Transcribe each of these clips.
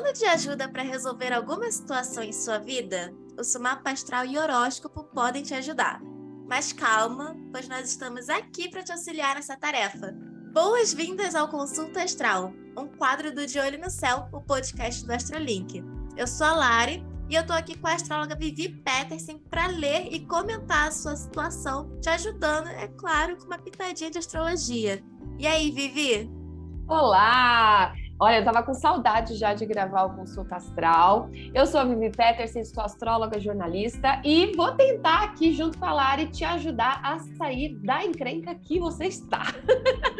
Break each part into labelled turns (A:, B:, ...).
A: Precisando de ajuda para resolver alguma situação em sua vida? O seu mapa astral e horóscopo podem te ajudar. Mas calma, pois nós estamos aqui para te auxiliar nessa tarefa. Boas-vindas ao Consulta Astral, um quadro do De Olho no Céu, o podcast do Astrolink. Eu sou a Lari e eu tô aqui com a astróloga Vivi Peterson para ler e comentar a sua situação, te ajudando, é claro, com uma pitadinha de astrologia. E aí, Vivi?
B: Olá! Olha, eu tava com saudade já de gravar o Consulta Astral. Eu sou a Vivi Peterson, sou astróloga jornalista e vou tentar aqui, junto com a Lari, te ajudar a sair da encrenca que você está.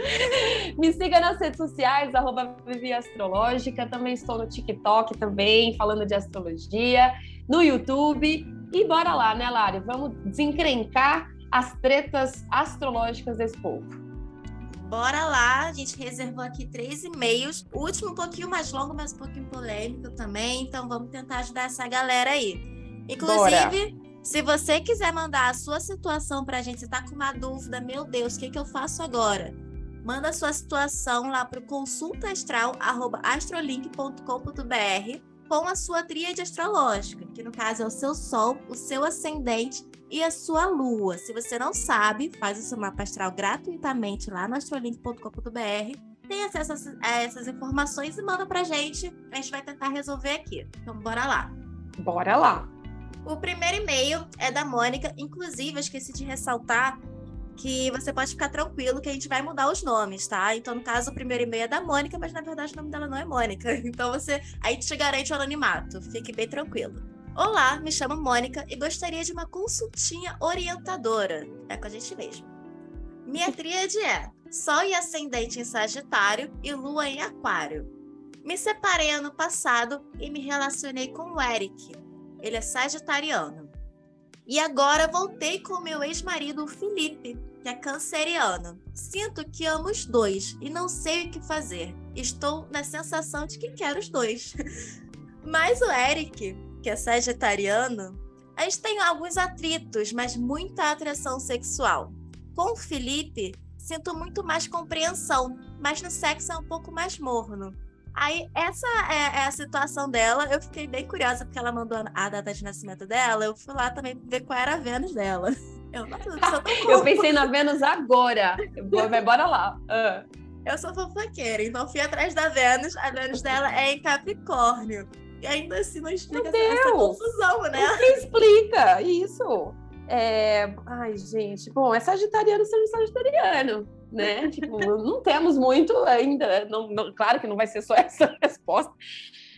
B: Me siga nas redes sociais, arroba Vivi Astrológica. Também estou no TikTok também, falando de astrologia, no YouTube. E bora lá, né, Lari? Vamos desencrencar as tretas astrológicas desse povo.
A: Bora lá, a gente reservou aqui três e-mails. O último um pouquinho mais longo, mas um pouquinho polêmico também. Então vamos tentar ajudar essa galera aí. Inclusive, Bora. se você quiser mandar a sua situação para a gente, você tá com uma dúvida, meu Deus, o que, que eu faço agora? Manda a sua situação lá para o consultaastral.astrolink.com.br com a sua tríade astrológica, que no caso é o seu Sol, o seu ascendente e a sua Lua. Se você não sabe, faz o seu mapa astral gratuitamente lá no astrolink.com.br. Tem acesso a essas informações e manda pra gente. A gente vai tentar resolver aqui. Então, bora lá.
B: Bora lá.
A: O primeiro e-mail é da Mônica. Inclusive, eu esqueci de ressaltar que você pode ficar tranquilo que a gente vai mudar os nomes, tá? Então, no caso, o primeiro e-mail é da Mônica, mas na verdade o nome dela não é Mônica. Então você aí te garante o anonimato. Fique bem tranquilo. Olá, me chamo Mônica e gostaria de uma consultinha orientadora. É com a gente mesmo. Minha tríade é Sol e Ascendente em Sagitário e Lua em Aquário. Me separei ano passado e me relacionei com o Eric. Ele é sagitariano. E agora voltei com meu ex-marido, Felipe, que é canceriano. Sinto que amo os dois e não sei o que fazer. Estou na sensação de que quero os dois. Mas o Eric, que é sagitariano, a gente tem alguns atritos, mas muita atração sexual. Com o Felipe, sinto muito mais compreensão, mas no sexo é um pouco mais morno. Aí, essa é, é, a situação dela. Eu fiquei bem curiosa, porque ela mandou a data de nascimento dela. Eu fui lá também ver qual era a Vênus dela.
B: Eu, nossa, eu, eu pensei na Vênus agora. Vai, bora lá. Uh.
A: Eu sou fofoqueira, então fui atrás da Vênus. A Vênus dela é em Capricórnio. E ainda assim não explica essa, essa, confusão, né?
B: Explica isso? É... Ai, gente, bom, é sagitariano sendo sagitariano, né? tipo, não temos muito ainda. Não, não, claro que não vai ser só essa resposta,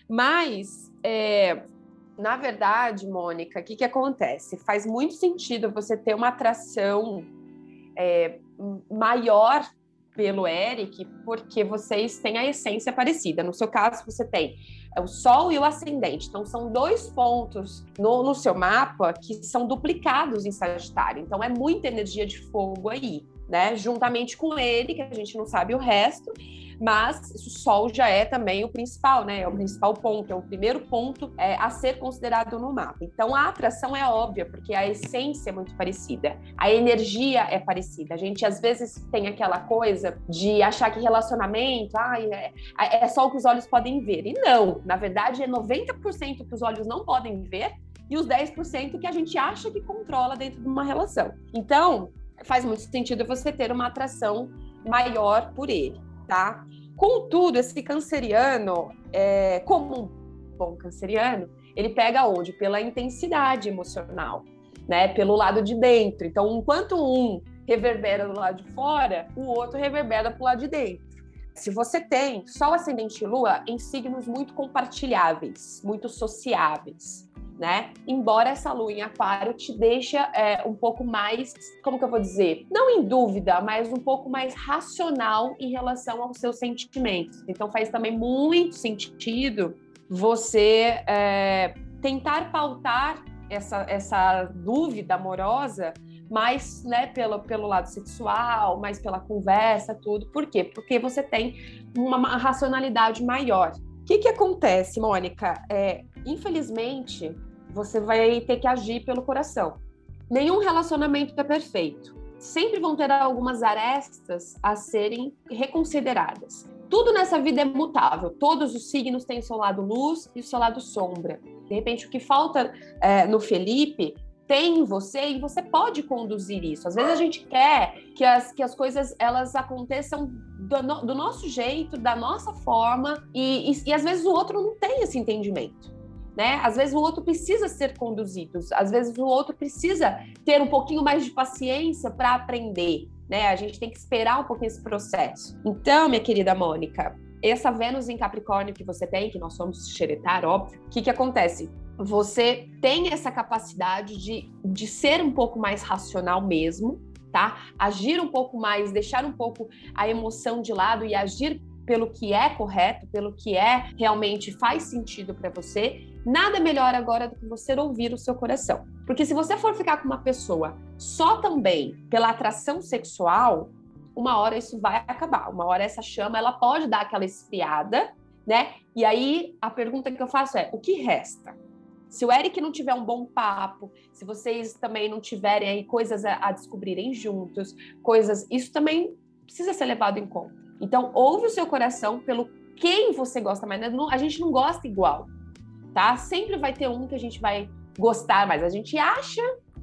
B: mas é, na verdade, Mônica, o que, que acontece? Faz muito sentido você ter uma atração é, maior pelo Eric, porque vocês têm a essência parecida. No seu caso, você tem o Sol e o Ascendente. Então, são dois pontos no, no seu mapa que são duplicados em Sagitário. Então, é muita energia de fogo aí, né? Juntamente com ele, que a gente não sabe o resto mas o Sol já é também o principal, né? É o principal ponto, é o primeiro ponto é, a ser considerado no mapa. Então a atração é óbvia, porque a essência é muito parecida, a energia é parecida. A gente às vezes tem aquela coisa de achar que relacionamento ah, é, é só o que os olhos podem ver. E não, na verdade é 90% que os olhos não podem ver e os 10% que a gente acha que controla dentro de uma relação. Então, faz muito sentido você ter uma atração maior por ele tá? Contudo, esse canceriano, é, como um bom canceriano, ele pega onde? Pela intensidade emocional, né? Pelo lado de dentro. Então, enquanto um reverbera do lado de fora, o outro reverbera pro lado de dentro. Se você tem Sol, Ascendente e Lua em signos muito compartilháveis, muito sociáveis, né? Embora essa lua em aquário te deixe é, um pouco mais, como que eu vou dizer? Não em dúvida, mas um pouco mais racional em relação aos seus sentimentos. Então faz também muito sentido você é, tentar pautar essa, essa dúvida amorosa mais né, pelo, pelo lado sexual, mais pela conversa, tudo. Por quê? Porque você tem uma, racionalidade maior. O que, que acontece, Mônica? É, infelizmente, você vai ter que agir pelo coração. Nenhum relacionamento é perfeito. Sempre vão ter algumas arestas a serem reconsideradas. tudo nessa vida é mutável. Todos os signos têm o seu lado luz e o seu lado sombra. De repente, o que falta é, no Felipe tem em você e você pode conduzir isso. Às vezes a gente quer que as, que as coisas elas aconteçam do, no, do nosso jeito, da nossa forma, e, e, e às vezes o outro não tem esse entendimento. Né? Às vezes o outro precisa ser conduzido, às vezes o outro precisa ter um pouquinho mais de paciência para aprender, né? A gente tem que esperar um pouquinho esse processo. Então, minha querida Mônica, essa Vênus em Capricórnio que você tem, que nós somos xeretar, óbvio, o que que acontece? Você tem essa capacidade de, de ser um pouco mais racional mesmo, tá? Agir um pouco mais, deixar um pouco a emoção de lado e agir pelo que é correto, pelo que é realmente faz sentido para você, nada melhor agora do que você ouvir o seu coração. Porque se você for ficar com uma pessoa só também pela atração sexual, uma hora isso vai acabar. Uma hora essa chama, ela pode dar aquela esfriada, né? E aí a pergunta que eu faço é: o que resta? Se o Eric não tiver um bom papo, se vocês também não tiverem aí coisas a, a descobrirem juntos, coisas, isso também precisa ser levado em conta. Então, ouve o seu coração pelo quem você gosta mais. A gente não gosta igual, tá? Sempre vai ter um que a gente vai gostar mais. A gente acha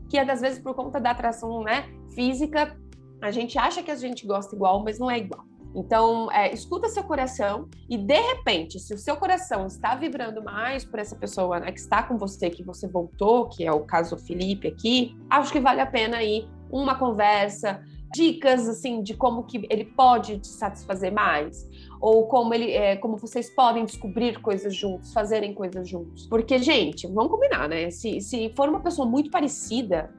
B: que, às vezes, por conta da atração né, física, a gente acha que a gente gosta igual, mas não é igual. Então, é, escuta seu coração e, de repente, se o seu coração está vibrando mais por essa pessoa né, que está com você, que você voltou, que é o caso do Felipe aqui, acho que vale a pena aí uma conversa, dicas assim de como que ele pode te satisfazer mais? Ou como ele é, como vocês podem descobrir coisas juntos fazerem coisas juntos? Porque gente vamos combinar né? Se, se for uma pessoa muito parecida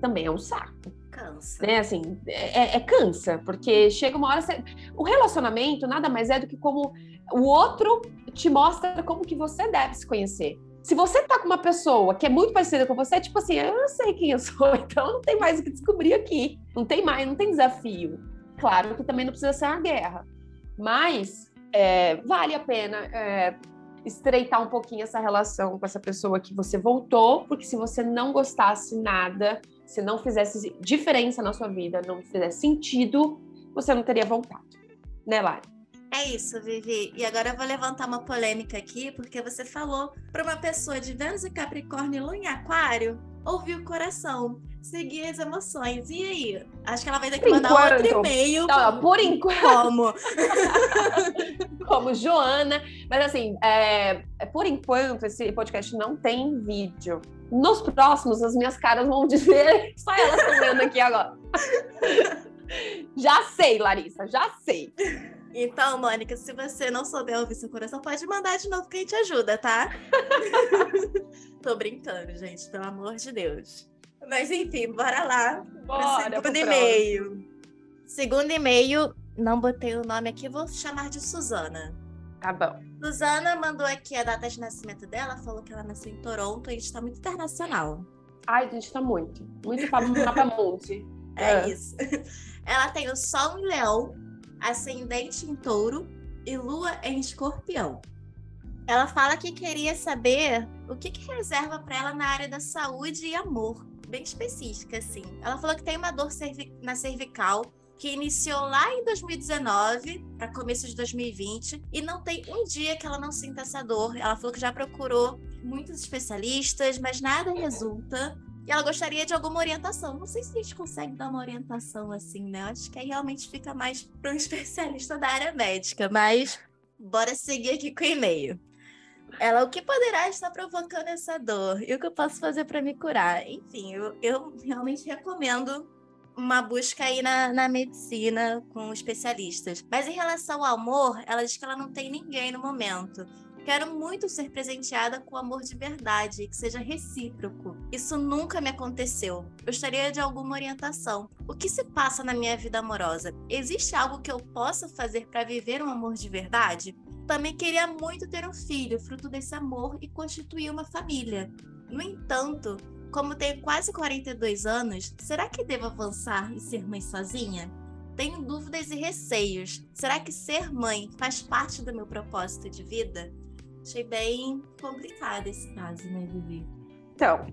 B: também é um saco.
A: Cansa.
B: Né assim é, é cansa porque chega uma hora você... o relacionamento nada mais é do que como o outro te mostra como que você deve se conhecer se você tá com uma pessoa que é muito parecida com você, é tipo assim, eu não sei quem eu sou, então não tem mais o que descobrir aqui. Não tem mais, não tem desafio. Claro que também não precisa ser uma guerra, mas é, vale a pena é, estreitar um pouquinho essa relação com essa pessoa que você voltou, porque se você não gostasse nada, se não fizesse diferença na sua vida, não fizesse sentido, você não teria voltado. Né, Lari?
A: É isso, Vivi. E agora eu vou levantar uma polêmica aqui, porque você falou para uma pessoa de Vênus e Capricórnio Lua em Aquário ouvir o coração, seguir as emoções. E aí? Acho que ela vai ter que por mandar enquanto. outro e-mail.
B: Não, por enquanto. Como? Como Joana. Mas assim, é, é, por enquanto, esse podcast não tem vídeo. Nos próximos, as minhas caras vão dizer. Só elas estão vendo aqui agora. já sei, Larissa, já sei.
A: Então, Mônica, se você não souber ouvir seu coração, pode mandar de novo que a gente ajuda, tá? Tô brincando, gente, pelo amor de Deus. Mas enfim, bora lá.
B: Bora,
A: segundo e-mail. Segundo e-mail, não botei o nome aqui, vou chamar de Suzana.
B: Tá bom.
A: Suzana mandou aqui a data de nascimento dela, falou que ela nasceu em Toronto, a gente tá muito internacional.
B: Ai, a gente tá muito. Muito mapa monte.
A: É, é isso. Ela tem o Sol em Leão, ascendente em touro e lua em escorpião. Ela fala que queria saber o que, que reserva para ela na área da saúde e amor, bem específica, assim. Ela falou que tem uma dor cervi na cervical que iniciou lá em 2019 para começo de 2020 e não tem um dia que ela não sinta essa dor. Ela falou que já procurou muitos especialistas, mas nada resulta. Ela gostaria de alguma orientação. Não sei se a gente consegue dar uma orientação assim, né? Acho que aí realmente fica mais para um especialista da área médica, mas bora seguir aqui com o e-mail. Ela, o que poderá estar provocando essa dor? E o que eu posso fazer para me curar? Enfim, eu, eu realmente recomendo uma busca aí na, na medicina com especialistas. Mas em relação ao amor, ela diz que ela não tem ninguém no momento. Quero muito ser presenteada com amor de verdade, que seja recíproco. Isso nunca me aconteceu. Gostaria de alguma orientação. O que se passa na minha vida amorosa? Existe algo que eu possa fazer para viver um amor de verdade? Também queria muito ter um filho, fruto desse amor, e constituir uma família. No entanto, como tenho quase 42 anos, será que devo avançar e ser mãe sozinha? Tenho dúvidas e receios. Será que ser mãe faz parte do meu propósito de vida? Achei bem complicado esse caso, né, Vivi?
B: Então,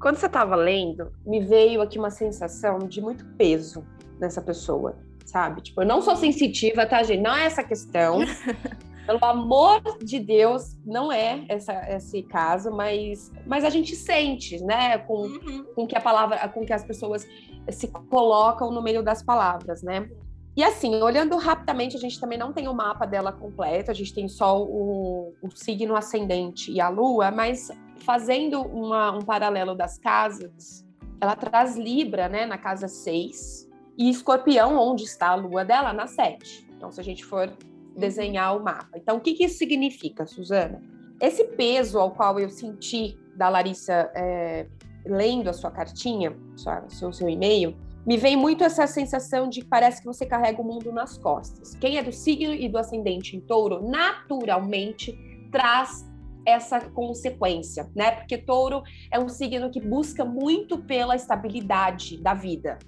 B: quando você estava lendo, me veio aqui uma sensação de muito peso nessa pessoa. sabe? Tipo, eu não sou sensitiva, tá, gente? Não é essa questão. Pelo amor de Deus, não é essa, esse caso, mas, mas a gente sente, né? Com, uhum. com que a palavra, com que as pessoas se colocam no meio das palavras, né? E assim, olhando rapidamente, a gente também não tem o mapa dela completo, a gente tem só o, o signo ascendente e a lua, mas fazendo uma, um paralelo das casas, ela traz Libra, né, na casa 6, e Escorpião, onde está a lua dela, na 7. Então, se a gente for desenhar o mapa. Então, o que, que isso significa, Suzana? Esse peso ao qual eu senti da Larissa é, lendo a sua cartinha, sua, seu, seu e-mail, me vem muito essa sensação de que parece que você carrega o mundo nas costas. Quem é do signo e do ascendente em touro, naturalmente traz essa consequência, né? Porque touro é um signo que busca muito pela estabilidade da vida.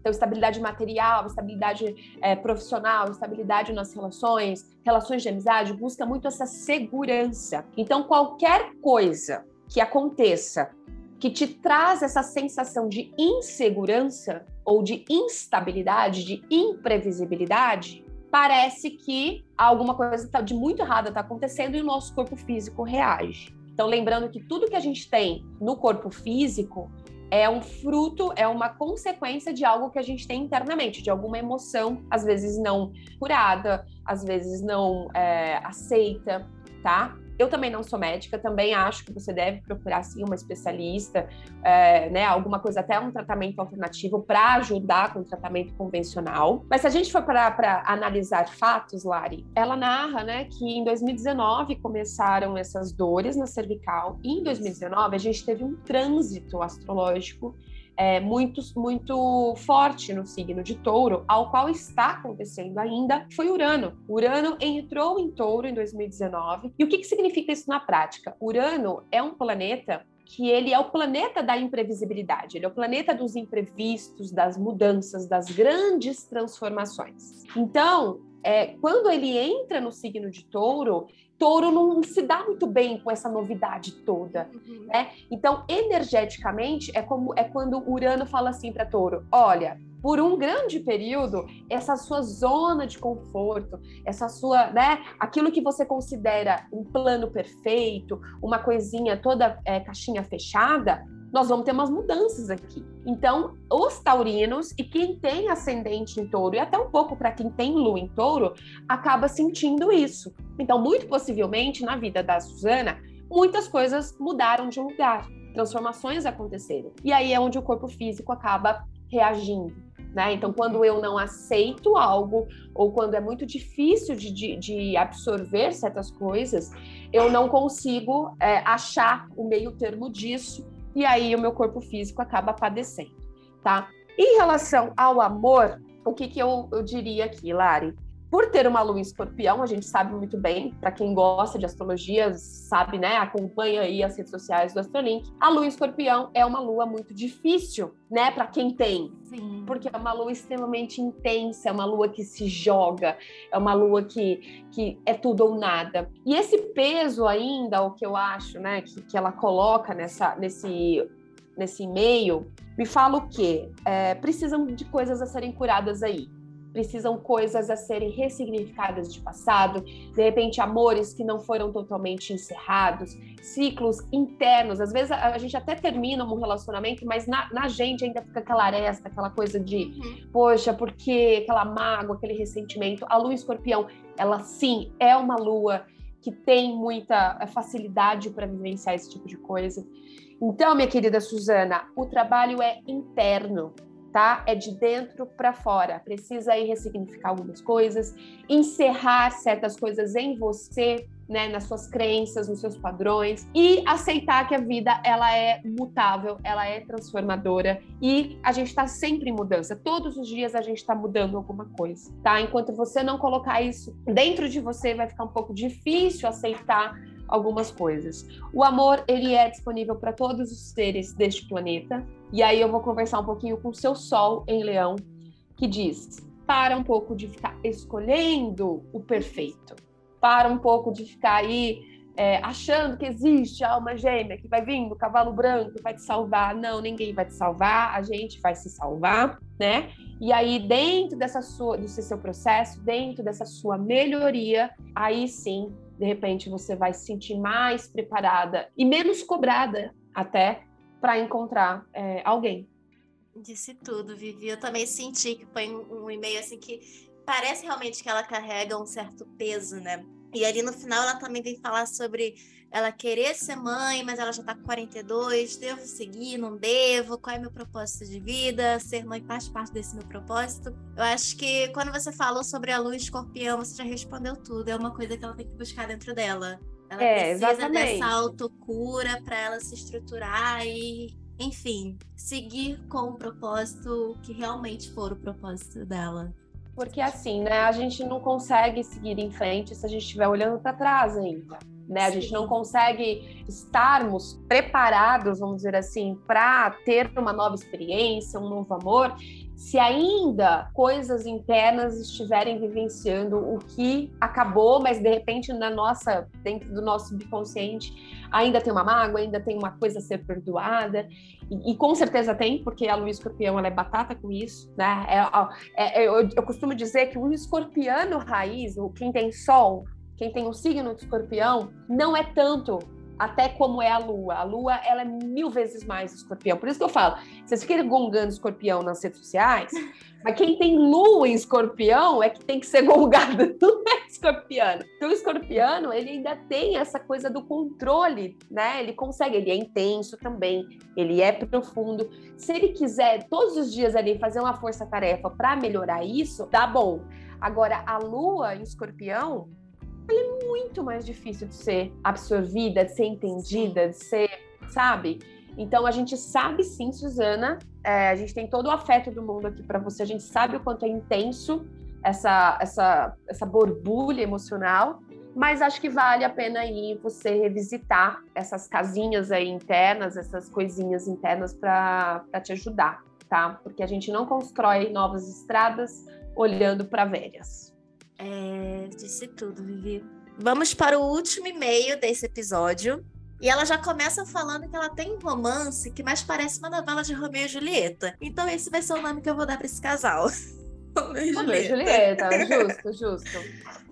B: Então, estabilidade material, estabilidade é, profissional, estabilidade nas relações, relações de amizade, busca muito essa segurança. Então, qualquer coisa que aconteça que te traz essa sensação de insegurança ou de instabilidade, de imprevisibilidade, parece que alguma coisa tá de muito errada está acontecendo e o nosso corpo físico reage. Então, lembrando que tudo que a gente tem no corpo físico é um fruto, é uma consequência de algo que a gente tem internamente, de alguma emoção, às vezes não curada, às vezes não é, aceita, tá? Eu também não sou médica, também acho que você deve procurar sim uma especialista, é, né, alguma coisa, até um tratamento alternativo para ajudar com o tratamento convencional. Mas se a gente for para analisar fatos, Lari, ela narra, né, que em 2019 começaram essas dores na cervical e em 2019 a gente teve um trânsito astrológico é, muito, muito forte no signo de touro, ao qual está acontecendo ainda, foi Urano. Urano entrou em touro em 2019. E o que, que significa isso na prática? Urano é um planeta que ele é o planeta da imprevisibilidade, ele é o planeta dos imprevistos, das mudanças, das grandes transformações. Então, é, quando ele entra no signo de touro, touro não se dá muito bem com essa novidade toda, uhum. né? Então, energeticamente, é como é quando Urano fala assim para touro: olha, por um grande período, essa sua zona de conforto, essa sua, né, aquilo que você considera um plano perfeito, uma coisinha toda é, caixinha fechada, nós vamos ter umas mudanças aqui. Então, os taurinos e quem tem ascendente em touro, e até um pouco para quem tem lua em touro, acaba sentindo isso. Então, muito possivelmente, na vida da Suzana, muitas coisas mudaram de lugar, transformações aconteceram. E aí é onde o corpo físico acaba reagindo. Né? Então, quando eu não aceito algo, ou quando é muito difícil de, de, de absorver certas coisas, eu não consigo é, achar o meio termo disso e aí o meu corpo físico acaba padecendo, tá? Em relação ao amor, o que, que eu, eu diria aqui, Lari? Por ter uma lua em escorpião, a gente sabe muito bem, para quem gosta de astrologia, sabe, né? Acompanha aí as redes sociais do Astrolink. A lua em escorpião é uma lua muito difícil, né? Para quem tem. Sim. Porque é uma lua extremamente intensa, é uma lua que se joga, é uma lua que, que é tudo ou nada. E esse peso ainda, o que eu acho, né? Que, que ela coloca nessa, nesse, nesse e-mail, me fala o quê? É, precisam de coisas a serem curadas aí precisam coisas a serem ressignificadas de passado, de repente amores que não foram totalmente encerrados, ciclos internos. Às vezes a, a gente até termina um relacionamento, mas na, na, gente ainda fica aquela aresta, aquela coisa de, uhum. poxa, porque aquela mágoa, aquele ressentimento. A lua escorpião, ela sim é uma lua que tem muita facilidade para vivenciar esse tipo de coisa. Então, minha querida Suzana, o trabalho é interno tá? É de dentro para fora. Precisa aí ressignificar algumas coisas, encerrar certas coisas em você, né, nas suas crenças, nos seus padrões e aceitar que a vida ela é mutável, ela é transformadora e a gente está sempre em mudança. Todos os dias a gente está mudando alguma coisa, tá? Enquanto você não colocar isso dentro de você, vai ficar um pouco difícil aceitar algumas coisas. O amor, ele é disponível para todos os seres deste planeta. E aí eu vou conversar um pouquinho com o seu sol em Leão, que diz: para um pouco de ficar escolhendo o perfeito. Para um pouco de ficar aí é, achando que existe alma gêmea que vai vir do cavalo branco vai te salvar. Não, ninguém vai te salvar, a gente vai se salvar, né? E aí, dentro dessa sua, desse seu processo, dentro dessa sua melhoria, aí sim, de repente, você vai se sentir mais preparada e menos cobrada até para encontrar é, alguém.
A: Disse tudo, Vivi. Eu também senti que foi um, e-mail assim que parece realmente que ela carrega um certo peso, né? E ali no final ela também vem falar sobre ela querer ser mãe, mas ela já tá com 42, devo seguir, não devo, qual é meu propósito de vida, ser mãe faz parte desse meu propósito. Eu acho que quando você falou sobre a lua escorpião, você já respondeu tudo, é uma coisa que ela tem que buscar dentro dela. Ela é, precisa exatamente. dessa autocura para ela se estruturar e, enfim, seguir com o propósito que realmente for o propósito dela.
B: Porque assim, né, a gente não consegue seguir em frente se a gente estiver olhando para trás ainda. Né? A gente não consegue estarmos preparados, vamos dizer assim, para ter uma nova experiência, um novo amor, se ainda coisas internas estiverem vivenciando o que acabou, mas de repente na nossa, dentro do nosso subconsciente, ainda tem uma mágoa, ainda tem uma coisa a ser perdoada. E, e com certeza tem, porque a lua escorpião ela é batata com isso, né? É, é, eu, eu costumo dizer que o escorpiano raiz, o quem tem sol, quem tem o signo de escorpião, não é tanto até como é a lua. A lua, ela é mil vezes mais escorpião. Por isso que eu falo, vocês ficam gongando escorpião nas redes sociais, mas quem tem lua em escorpião é que tem que ser gongado, não é escorpiano. Então o escorpiano, ele ainda tem essa coisa do controle, né? Ele consegue, ele é intenso também, ele é profundo. Se ele quiser todos os dias ali fazer uma força-tarefa para melhorar isso, tá bom. Agora, a lua em escorpião, ela é muito mais difícil de ser absorvida, de ser entendida, de ser, sabe? Então a gente sabe sim, Suzana, é, a gente tem todo o afeto do mundo aqui para você, a gente sabe o quanto é intenso essa, essa, essa borbulha emocional, mas acho que vale a pena aí você revisitar essas casinhas aí internas, essas coisinhas internas para te ajudar, tá? Porque a gente não constrói novas estradas olhando para velhas.
A: É, disse tudo, Vivi. Vamos para o último e-mail desse episódio. E ela já começa falando que ela tem um romance que mais parece uma novela de Romeu e Julieta. Então esse vai ser o nome que eu vou dar para esse casal.
B: Romeu e Julieta. Julieta, justo, justo.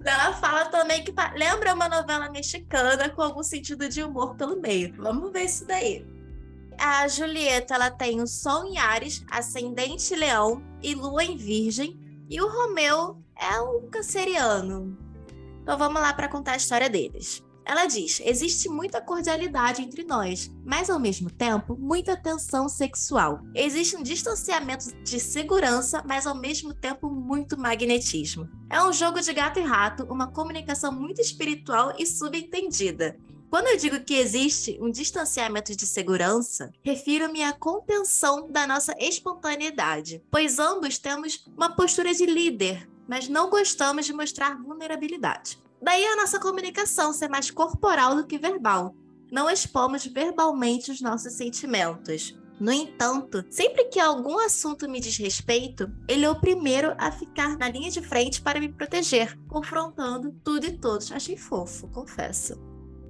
A: Ela fala também que lembra uma novela mexicana com algum sentido de humor pelo meio. Vamos ver isso daí. A Julieta, ela tem o Sol em Ares, Ascendente Leão e Lua em Virgem. E o Romeu é um canceriano. Então vamos lá para contar a história deles. Ela diz: existe muita cordialidade entre nós, mas ao mesmo tempo muita tensão sexual. Existe um distanciamento de segurança, mas ao mesmo tempo muito magnetismo. É um jogo de gato e rato, uma comunicação muito espiritual e subentendida. Quando eu digo que existe um distanciamento de segurança, refiro-me à contenção da nossa espontaneidade, pois ambos temos uma postura de líder, mas não gostamos de mostrar vulnerabilidade. Daí a nossa comunicação ser mais corporal do que verbal. Não expomos verbalmente os nossos sentimentos. No entanto, sempre que algum assunto me diz respeito, ele é o primeiro a ficar na linha de frente para me proteger, confrontando tudo e todos. Achei fofo, confesso.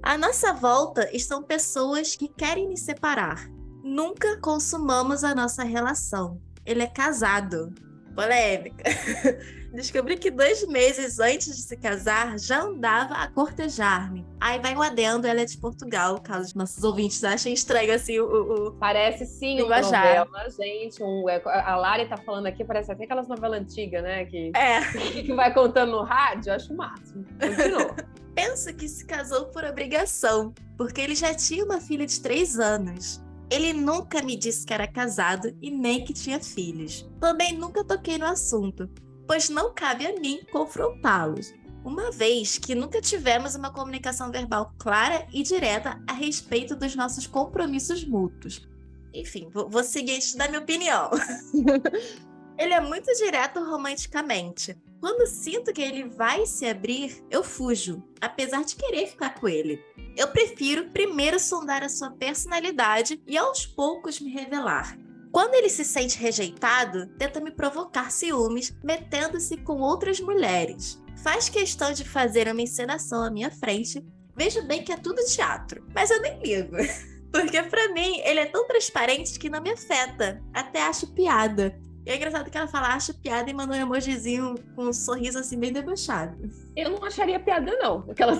A: À nossa volta estão pessoas que querem me separar. Nunca consumamos a nossa relação. Ele é casado. Polêmica. Descobri que dois meses antes de se casar já andava a cortejar-me. Aí vai um adendo, ela é de Portugal, caso nossos ouvintes achem estranho assim o. o
B: parece sim uma novela, gente. Um, é, a Lari tá falando aqui, parece até aquelas novelas antigas, né? Que,
A: é.
B: que vai contando no rádio, acho o máximo. Continua.
A: Penso que se casou por obrigação, porque ele já tinha uma filha de três anos. Ele nunca me disse que era casado e nem que tinha filhos. Também nunca toquei no assunto, pois não cabe a mim confrontá-los, uma vez que nunca tivemos uma comunicação verbal clara e direta a respeito dos nossos compromissos mútuos. Enfim, vou, seguir isso da minha opinião. ele é muito direto romanticamente. Quando sinto que ele vai se abrir, eu fujo, apesar de querer ficar com ele. Eu prefiro primeiro sondar a sua personalidade e aos poucos me revelar. Quando ele se sente rejeitado, tenta me provocar ciúmes, metendo-se com outras mulheres. Faz questão de fazer uma encenação à minha frente, Vejo bem que é tudo teatro, mas eu nem ligo. Porque para mim ele é tão transparente que não me afeta. Até acho piada. E é engraçado que ela fala, acha piada e mandou um emojizinho com um sorriso assim bem debochado.
B: Eu não acharia piada, não. Aquelas...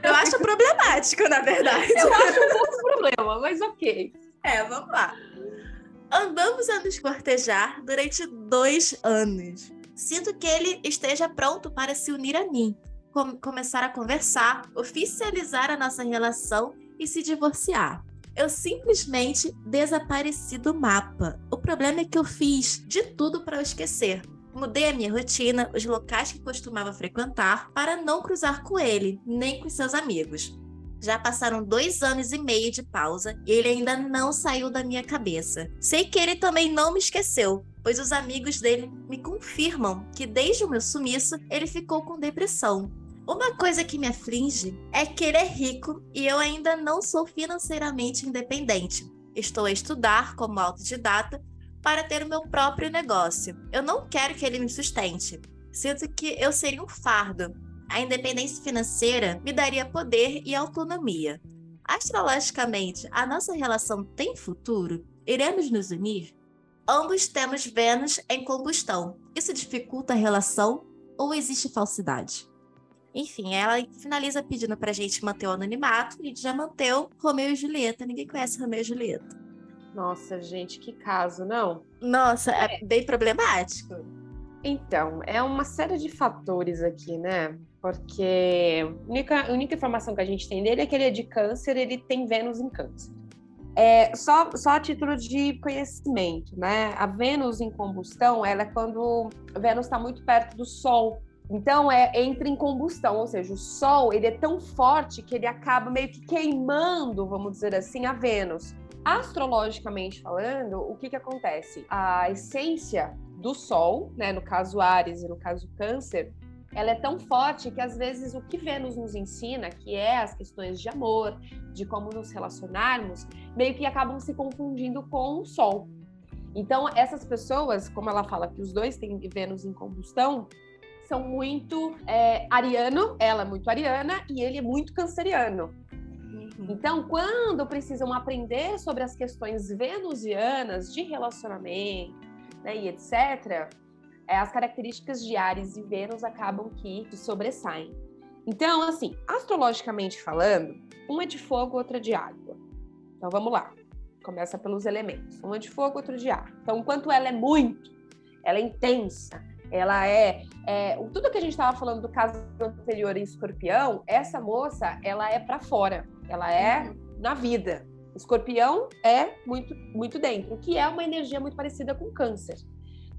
A: Eu acho problemático, na verdade.
B: Eu acho um pouco problema, mas ok.
A: É, vamos lá. Andamos a nos cortejar durante dois anos. Sinto que ele esteja pronto para se unir a mim, com começar a conversar, oficializar a nossa relação e se divorciar eu simplesmente desapareci do mapa. O problema é que eu fiz de tudo para esquecer. Mudei a minha rotina, os locais que costumava frequentar, para não cruzar com ele, nem com seus amigos. Já passaram dois anos e meio de pausa e ele ainda não saiu da minha cabeça. Sei que ele também não me esqueceu, pois os amigos dele me confirmam que desde o meu sumiço ele ficou com depressão. Uma coisa que me aflige é que ele é rico e eu ainda não sou financeiramente independente. Estou a estudar como autodidata para ter o meu próprio negócio. Eu não quero que ele me sustente. Sinto que eu seria um fardo. A independência financeira me daria poder e autonomia. Astrologicamente, a nossa relação tem futuro? Iremos nos unir? Ambos temos Vênus em combustão. Isso dificulta a relação ou existe falsidade? Enfim, ela finaliza pedindo pra gente manter o anonimato e já manteu Romeu e Julieta. Ninguém conhece Romeu e Julieta.
B: Nossa, gente, que caso, não?
A: Nossa, é, é bem problemático.
B: Então, é uma série de fatores aqui, né? Porque a única, a única informação que a gente tem dele é que ele é de câncer, ele tem Vênus em câncer. É, só, só a título de conhecimento, né? A Vênus em combustão, ela é quando Vênus está muito perto do Sol. Então é entra em combustão, ou seja, o Sol ele é tão forte que ele acaba meio que queimando, vamos dizer assim, a Vênus. Astrologicamente falando, o que que acontece? A essência do Sol, né, no caso Ares e no caso Câncer, ela é tão forte que às vezes o que Vênus nos ensina, que é as questões de amor, de como nos relacionarmos, meio que acabam se confundindo com o Sol. Então, essas pessoas, como ela fala que os dois têm Vênus em combustão, são muito é, ariano, ela é muito ariana e ele é muito canceriano. Uhum. Então, quando precisam aprender sobre as questões venusianas de relacionamento né, e etc., é, as características de Ares e Vênus acabam que sobressaem. Então, assim, astrologicamente falando, uma é de fogo, outra é de água. Então, vamos lá. Começa pelos elementos. Uma é de fogo, outra é de ar. Então, enquanto ela é muito, ela é intensa, ela é, é tudo que a gente estava falando do caso anterior em Escorpião, essa moça, ela é para fora, ela é uhum. na vida. Escorpião é muito muito dentro, que é uma energia muito parecida com Câncer,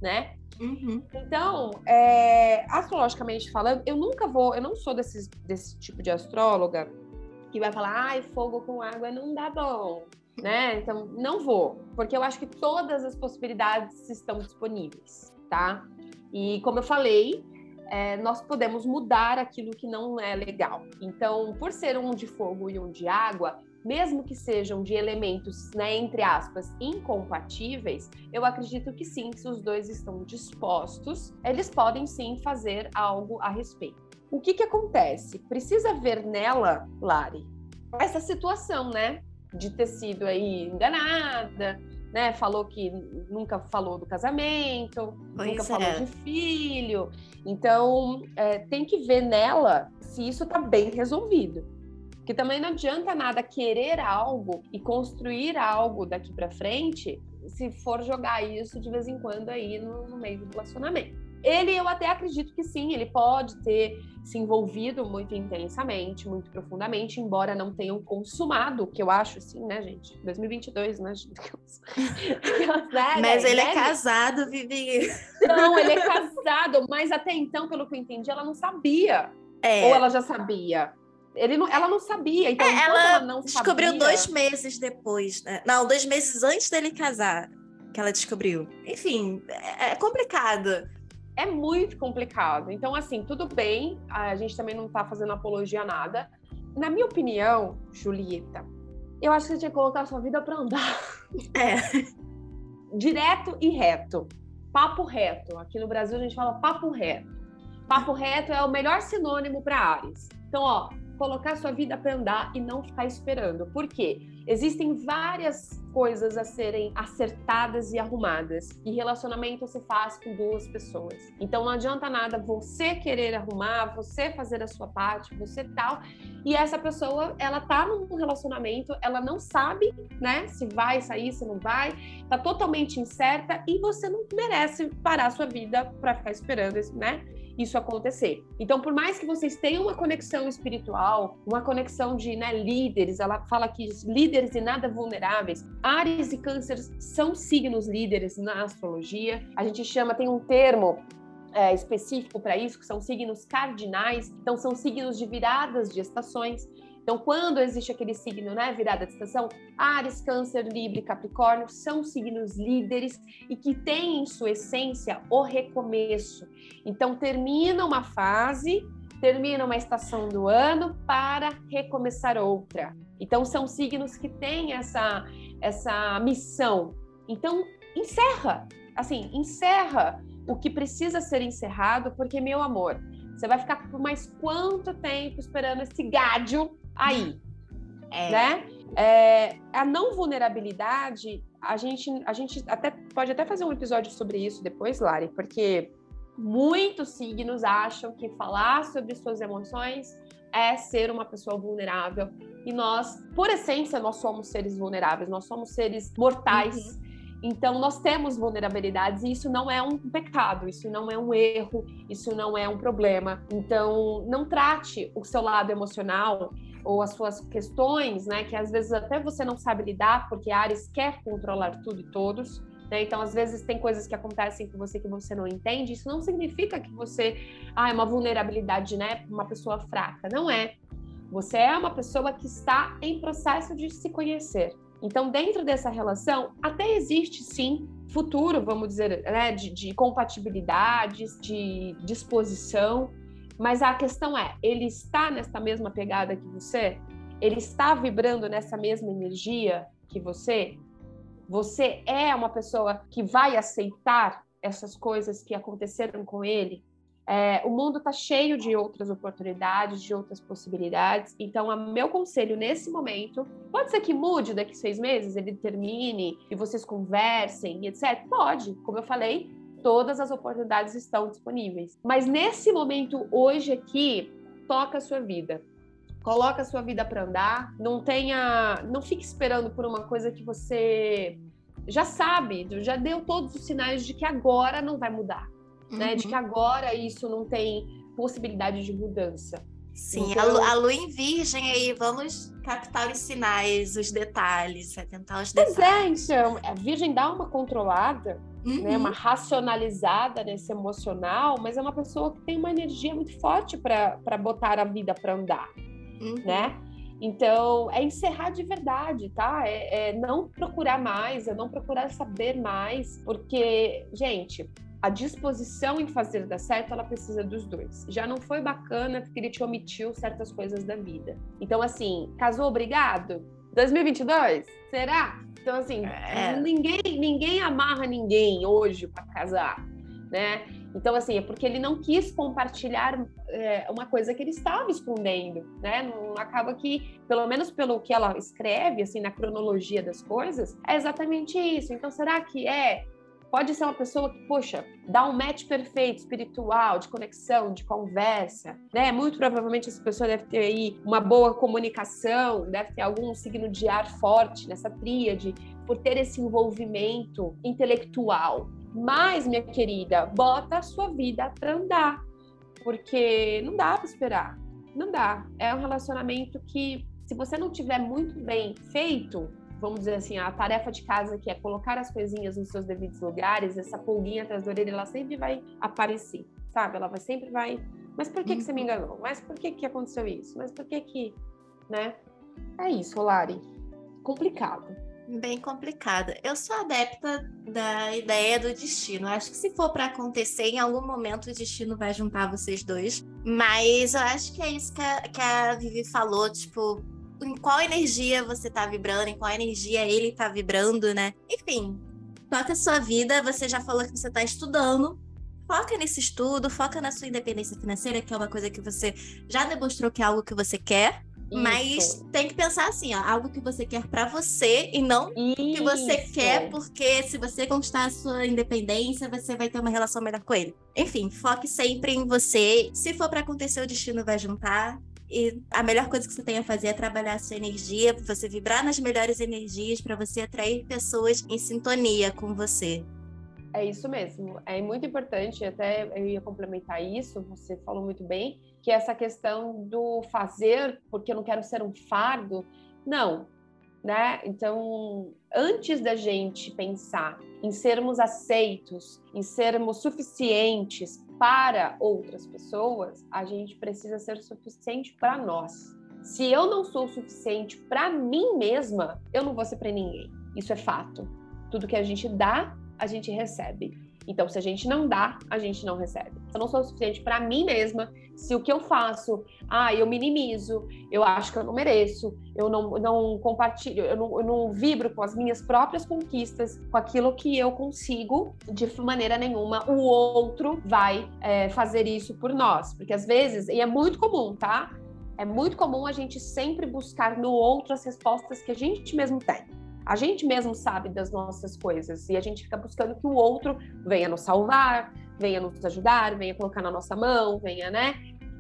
B: né? Uhum. Então, é, astrologicamente falando, eu nunca vou, eu não sou desse, desse tipo de astróloga que vai falar, ai, fogo com água não dá bom, né? Então, não vou, porque eu acho que todas as possibilidades estão disponíveis, tá? E como eu falei, é, nós podemos mudar aquilo que não é legal. Então, por ser um de fogo e um de água, mesmo que sejam de elementos, né, entre aspas, incompatíveis, eu acredito que sim, se os dois estão dispostos, eles podem sim fazer algo a respeito. O que que acontece? Precisa ver nela, Lari, essa situação, né, de ter sido aí enganada, né? Falou que nunca falou do casamento, pois nunca é. falou de filho. Então, é, tem que ver nela se isso está bem resolvido. Porque também não adianta nada querer algo e construir algo daqui para frente se for jogar isso de vez em quando aí no, no meio do relacionamento. Ele, eu até acredito que sim, ele pode ter se envolvido muito intensamente, muito profundamente, embora não tenham consumado, que eu acho assim, né, gente? 2022, né?
A: né mas ele é casado, Vivi.
B: Não, ele é casado, mas até então, pelo que eu entendi, ela não sabia. É. Ou ela já sabia? Ele não, ela não sabia, então
A: é, ela, ela, não descobriu sabia... dois meses depois, né? Não, dois meses antes dele casar que ela descobriu. Enfim, é, é complicado
B: é muito complicado. Então, assim, tudo bem, a gente também não tá fazendo apologia a nada. Na minha opinião, Julieta, eu acho que você tinha que colocar a sua vida para andar.
A: É.
B: Direto e reto. Papo reto. Aqui no Brasil a gente fala papo reto. Papo reto é o melhor sinônimo para Ares. Então, ó, colocar sua vida para andar e não ficar esperando. Por quê? Existem várias coisas a serem acertadas e arrumadas. E relacionamento se faz com duas pessoas. Então não adianta nada você querer arrumar, você fazer a sua parte, você tal. E essa pessoa, ela tá num relacionamento, ela não sabe, né, se vai sair, se não vai, tá totalmente incerta e você não merece parar sua vida para ficar esperando, né? Isso acontecer. Então, por mais que vocês tenham uma conexão espiritual, uma conexão de né, líderes, ela fala que líderes e nada vulneráveis, Ares e Câncer são signos líderes na astrologia. A gente chama, tem um termo é, específico para isso, que são signos cardinais, então são signos de viradas de estações. Então, quando existe aquele signo, né, virada de estação, Ares, Câncer, Libra e Capricórnio são signos líderes e que têm em sua essência o recomeço. Então, termina uma fase, termina uma estação do ano para recomeçar outra. Então, são signos que têm essa, essa missão. Então, encerra, assim, encerra o que precisa ser encerrado, porque, meu amor, você vai ficar por mais quanto tempo esperando esse gádio aí, é. né? É, a não vulnerabilidade, a gente, a gente até pode até fazer um episódio sobre isso depois, Lari, porque muitos signos acham que falar sobre suas emoções é ser uma pessoa vulnerável. E nós, por essência, nós somos seres vulneráveis, nós somos seres mortais. Uhum. Então, nós temos vulnerabilidades e isso não é um pecado, isso não é um erro, isso não é um problema. Então, não trate o seu lado emocional ou as suas questões, né, que às vezes até você não sabe lidar, porque Ares quer controlar tudo e todos. Né? Então, às vezes, tem coisas que acontecem com você que você não entende. Isso não significa que você ah, é uma vulnerabilidade, né? Uma pessoa fraca. Não é. Você é uma pessoa que está em processo de se conhecer. Então, dentro dessa relação, até existe sim futuro, vamos dizer, né, de, de compatibilidades, de disposição, mas a questão é, ele está nessa mesma pegada que você? Ele está vibrando nessa mesma energia que você? Você é uma pessoa que vai aceitar essas coisas que aconteceram com ele? É, o mundo está cheio de outras oportunidades, de outras possibilidades. Então, o meu conselho nesse momento pode ser que mude daqui seis meses, ele termine e vocês conversem, etc. Pode, como eu falei, todas as oportunidades estão disponíveis. Mas nesse momento, hoje aqui, toca a sua vida. Coloca a sua vida para andar, não tenha, não fique esperando por uma coisa que você já sabe, já deu todos os sinais de que agora não vai mudar, uhum. né? De que uhum. agora isso não tem possibilidade de mudança.
A: Sim, então... a, lua, a lua em virgem aí, vamos captar os sinais, os detalhes, atentar os detalhes.
B: Pois é, então, a virgem dá uma controlada, uhum. né, uma racionalizada nesse emocional, mas é uma pessoa que tem uma energia muito forte para botar a vida para andar, uhum. né? Então, é encerrar de verdade, tá? É, é, não procurar mais, é não procurar saber mais, porque, gente, a disposição em fazer dar certo, ela precisa dos dois. Já não foi bacana porque ele te omitiu certas coisas da vida. Então, assim, casou obrigado? 2022? Será? Então, assim, é. ninguém, ninguém amarra ninguém hoje para casar, né? Então, assim, é porque ele não quis compartilhar é, uma coisa que ele estava escondendo, né? Não, acaba que, pelo menos pelo que ela escreve, assim, na cronologia das coisas, é exatamente isso. Então, será que é Pode ser uma pessoa que, poxa, dá um match perfeito espiritual, de conexão, de conversa, né? Muito provavelmente essa pessoa deve ter aí uma boa comunicação, deve ter algum signo de ar forte nessa tríade, por ter esse envolvimento intelectual. Mas, minha querida, bota a sua vida para andar, porque não dá para esperar. Não dá. É um relacionamento que, se você não tiver muito bem feito, vamos dizer assim, a tarefa de casa, que é colocar as coisinhas nos seus devidos lugares, essa pulguinha atrás da orelha, ela sempre vai aparecer, sabe? Ela vai, sempre vai. Mas por que, que você me uhum. enganou? Mas por que, que aconteceu isso? Mas por que que. Né? É isso, Lari. Complicado.
A: Bem complicado. Eu sou adepta da ideia do destino. Acho que se for para acontecer, em algum momento o destino vai juntar vocês dois. Mas eu acho que é isso que a, que a Vivi falou, tipo, em qual energia você tá vibrando, em qual energia ele tá vibrando, né? Enfim, toca a sua vida. Você já falou que você tá estudando foca nesse estudo, foca na sua independência financeira, que é uma coisa que você já demonstrou que é algo que você quer. Isso. Mas tem que pensar assim, ó, algo que você quer para você e não Isso. que você quer, porque se você conquistar a sua independência, você vai ter uma relação melhor com ele. Enfim, foque sempre em você. Se for para acontecer, o destino vai juntar. E a melhor coisa que você tem a fazer é trabalhar a sua energia, para você vibrar nas melhores energias, para você atrair pessoas em sintonia com você.
B: É isso mesmo. É muito importante, até eu ia complementar isso, você falou muito bem, que essa questão do fazer porque eu não quero ser um fardo. Não, né? Então, antes da gente pensar em sermos aceitos, em sermos suficientes para outras pessoas, a gente precisa ser suficiente para nós. Se eu não sou suficiente para mim mesma, eu não vou ser para ninguém. Isso é fato. Tudo que a gente dá, a gente recebe. Então, se a gente não dá, a gente não recebe. Eu não sou suficiente para mim mesma, se o que eu faço, ah, eu minimizo, eu acho que eu não mereço, eu não, não compartilho, eu não, eu não vibro com as minhas próprias conquistas, com aquilo que eu consigo, de maneira nenhuma o outro vai é, fazer isso por nós. Porque às vezes, e é muito comum, tá? É muito comum a gente sempre buscar no outro as respostas que a gente mesmo tem. A gente mesmo sabe das nossas coisas e a gente fica buscando que o outro venha nos salvar, venha nos ajudar, venha colocar na nossa mão, venha, né?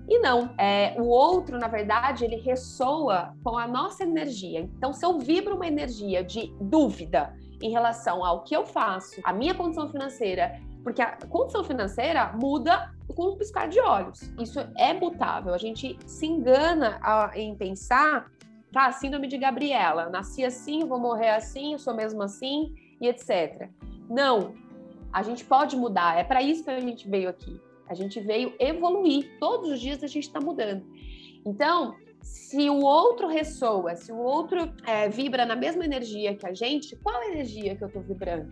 B: E não, é, o outro, na verdade, ele ressoa com a nossa energia. Então, se eu vibro uma energia de dúvida em relação ao que eu faço, a minha condição financeira, porque a condição financeira muda com um piscar de olhos. Isso é mutável. A gente se engana em pensar tá? Síndrome de Gabriela, nasci assim, vou morrer assim, sou mesmo assim e etc. Não, a gente pode mudar, é para isso que a gente veio aqui. A gente veio evoluir, todos os dias a gente está mudando. Então, se o outro ressoa, se o outro é, vibra na mesma energia que a gente, qual energia que eu estou vibrando?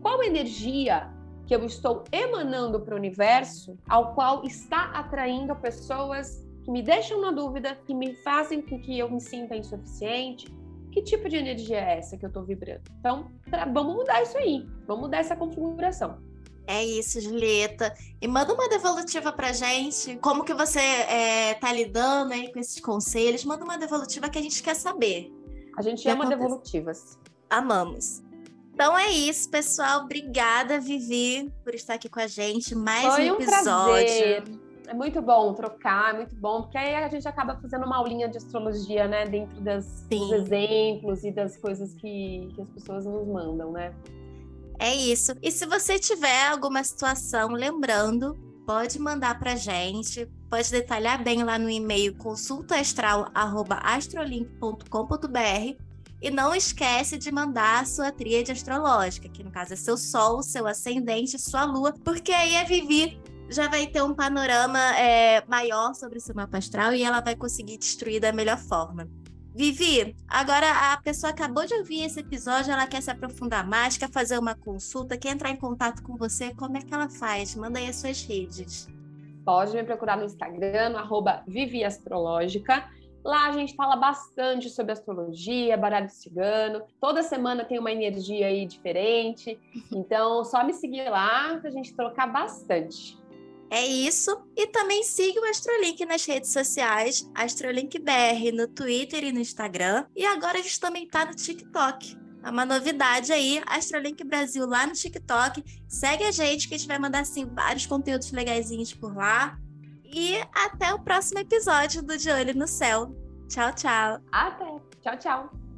B: Qual energia que eu estou emanando para o universo, ao qual está atraindo pessoas que me deixam na dúvida, que me fazem com que eu me sinta insuficiente. Que tipo de energia é essa que eu estou vibrando? Então, vamos mudar isso aí, vamos mudar essa configuração.
A: É isso, Julieta. E manda uma devolutiva pra gente. Como que você é, tá lidando aí com esses conselhos? Manda uma devolutiva que a gente quer saber.
B: A gente ama acontece? devolutivas.
A: Amamos. Então é isso, pessoal. Obrigada, Vivi, por estar aqui com a gente. Mais
B: Foi
A: um episódio. Um
B: prazer. É muito bom trocar, é muito bom, porque aí a gente acaba fazendo uma aulinha de astrologia, né? Dentro das, dos exemplos e das coisas que, que as pessoas nos mandam, né?
A: É isso. E se você tiver alguma situação, lembrando, pode mandar pra gente, pode detalhar bem lá no e-mail consultaastral@astrolink.com.br e não esquece de mandar a sua tríade astrológica, que no caso é seu sol, seu ascendente, sua lua, porque aí a Vivi já vai ter um panorama é, maior sobre o seu mapa astral e ela vai conseguir destruir da melhor forma. Vivi, agora a pessoa acabou de ouvir esse episódio, ela quer se aprofundar mais, quer fazer uma consulta, quer entrar em contato com você, como é que ela faz? Manda aí as suas redes.
B: Pode me procurar no Instagram, arroba Viviastrológica. Lá a gente fala bastante sobre astrologia, baralho cigano. Toda semana tem uma energia aí diferente. Então, só me seguir lá para a gente trocar bastante.
A: É isso. E também siga o Astrolink nas redes sociais, Astrolink BR no Twitter e no Instagram. E agora a gente também tá no TikTok. É uma novidade aí, Astrolink Brasil lá no TikTok. Segue a gente que a gente vai mandar assim vários conteúdos legaisinhos por lá. E até o próximo episódio do De Olho no Céu. Tchau, tchau.
B: Até. Tchau, tchau.